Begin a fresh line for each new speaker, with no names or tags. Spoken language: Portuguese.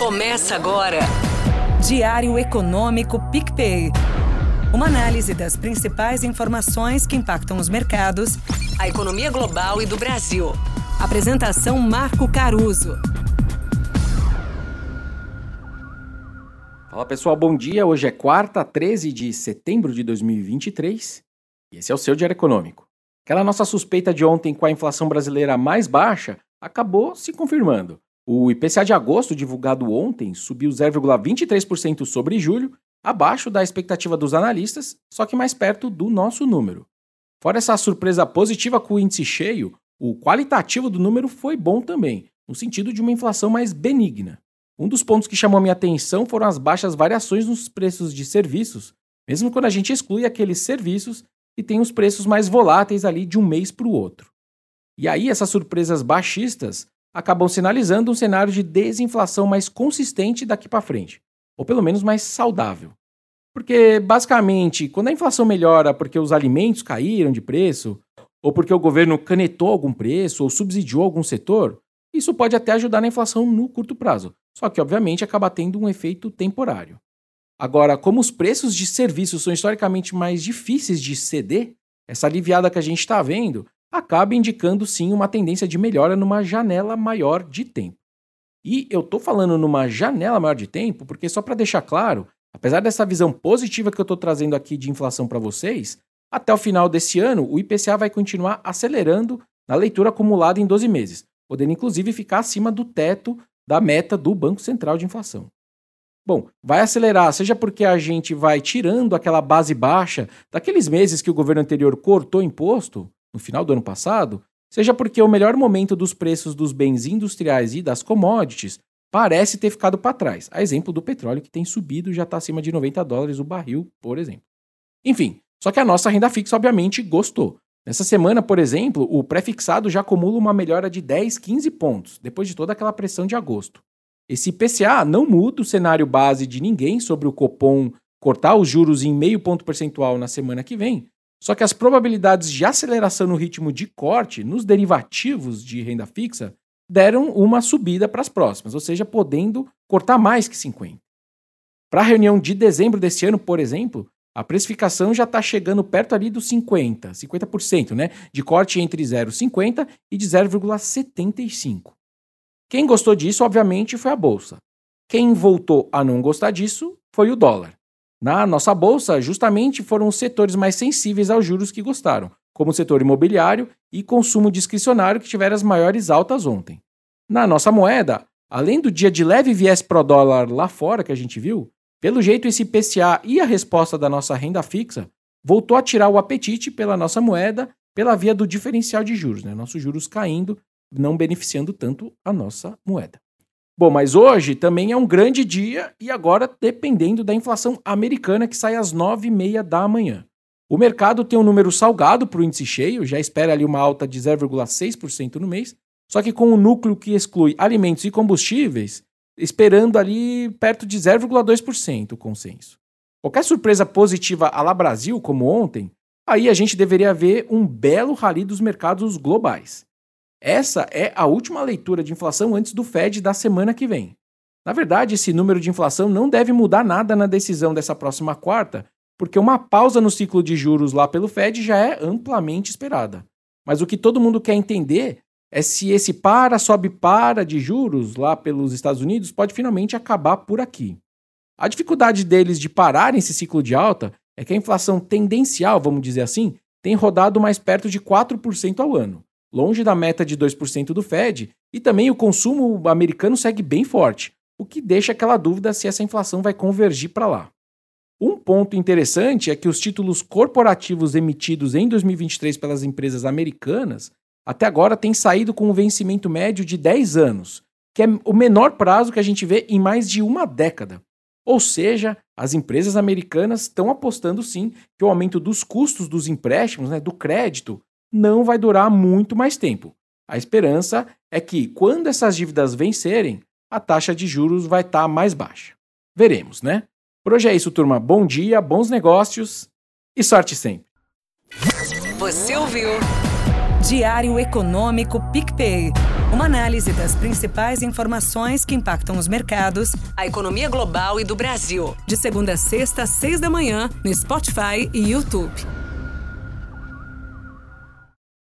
Começa agora.
Diário Econômico PicPay. Uma análise das principais informações que impactam os mercados,
A economia global e do Brasil.
Apresentação Marco Caruso.
Fala pessoal, bom dia. Hoje é quarta, 13 de setembro de 2023 e esse é o seu Diário Econômico. Aquela nossa suspeita de ontem com a inflação brasileira mais baixa acabou se confirmando. O IPCA de agosto, divulgado ontem, subiu 0,23% sobre julho, abaixo da expectativa dos analistas, só que mais perto do nosso número. Fora essa surpresa positiva com o índice cheio, o qualitativo do número foi bom também, no sentido de uma inflação mais benigna. Um dos pontos que chamou minha atenção foram as baixas variações nos preços de serviços, mesmo quando a gente exclui aqueles serviços que têm os preços mais voláteis ali de um mês para o outro. E aí essas surpresas baixistas acabam sinalizando um cenário de desinflação mais consistente daqui para frente, ou pelo menos mais saudável. Porque, basicamente, quando a inflação melhora porque os alimentos caíram de preço, ou porque o governo canetou algum preço ou subsidiou algum setor, isso pode até ajudar na inflação no curto prazo, só que, obviamente, acaba tendo um efeito temporário. Agora, como os preços de serviços são historicamente mais difíceis de ceder, essa aliviada que a gente está vendo acaba indicando sim uma tendência de melhora numa janela maior de tempo. E eu estou falando numa janela maior de tempo porque, só para deixar claro, apesar dessa visão positiva que eu estou trazendo aqui de inflação para vocês, até o final desse ano o IPCA vai continuar acelerando na leitura acumulada em 12 meses, podendo inclusive ficar acima do teto da meta do Banco Central de Inflação. Bom, vai acelerar, seja porque a gente vai tirando aquela base baixa daqueles meses que o governo anterior cortou imposto, no final do ano passado, seja porque o melhor momento dos preços dos bens industriais e das commodities parece ter ficado para trás. A exemplo do petróleo, que tem subido e já está acima de 90 dólares o barril, por exemplo. Enfim, só que a nossa renda fixa, obviamente, gostou. Nessa semana, por exemplo, o pré-fixado já acumula uma melhora de 10, 15 pontos, depois de toda aquela pressão de agosto. Esse IPCA não muda o cenário base de ninguém sobre o Copom cortar os juros em meio ponto percentual na semana que vem, só que as probabilidades de aceleração no ritmo de corte nos derivativos de renda fixa deram uma subida para as próximas, ou seja, podendo cortar mais que 50. Para a reunião de dezembro desse ano, por exemplo, a precificação já está chegando perto ali dos 50, 50%, né? De corte entre 0,50 e de 0,75. Quem gostou disso, obviamente, foi a bolsa. Quem voltou a não gostar disso foi o dólar. Na nossa bolsa, justamente foram os setores mais sensíveis aos juros que gostaram, como o setor imobiliário e consumo discricionário que tiveram as maiores altas ontem. Na nossa moeda, além do dia de leve viés pro dólar lá fora que a gente viu, pelo jeito esse IPCA e a resposta da nossa renda fixa voltou a tirar o apetite pela nossa moeda pela via do diferencial de juros, né? nossos juros caindo, não beneficiando tanto a nossa moeda. Bom, mas hoje também é um grande dia e agora dependendo da inflação americana que sai às 9h30 da manhã. O mercado tem um número salgado para o índice cheio, já espera ali uma alta de 0,6% no mês, só que com o núcleo que exclui alimentos e combustíveis, esperando ali perto de 0,2% o consenso. Qualquer surpresa positiva a lá Brasil, como ontem, aí a gente deveria ver um belo rally dos mercados globais. Essa é a última leitura de inflação antes do Fed da semana que vem. Na verdade, esse número de inflação não deve mudar nada na decisão dessa próxima quarta, porque uma pausa no ciclo de juros lá pelo Fed já é amplamente esperada. Mas o que todo mundo quer entender é se esse para, sobe, para de juros lá pelos Estados Unidos pode finalmente acabar por aqui. A dificuldade deles de parar esse ciclo de alta é que a inflação tendencial, vamos dizer assim, tem rodado mais perto de 4% ao ano longe da meta de 2% do Fed, e também o consumo americano segue bem forte, o que deixa aquela dúvida se essa inflação vai convergir para lá. Um ponto interessante é que os títulos corporativos emitidos em 2023 pelas empresas americanas até agora têm saído com um vencimento médio de 10 anos, que é o menor prazo que a gente vê em mais de uma década. Ou seja, as empresas americanas estão apostando sim que o aumento dos custos dos empréstimos, né, do crédito, não vai durar muito mais tempo. A esperança é que, quando essas dívidas vencerem, a taxa de juros vai estar tá mais baixa. Veremos, né? Por hoje é isso, turma. Bom dia, bons negócios e sorte sempre.
Você ouviu?
Diário Econômico PicPay. Uma análise das principais informações que impactam os mercados,
a economia global e do Brasil.
De segunda a sexta, às seis da manhã, no Spotify e YouTube.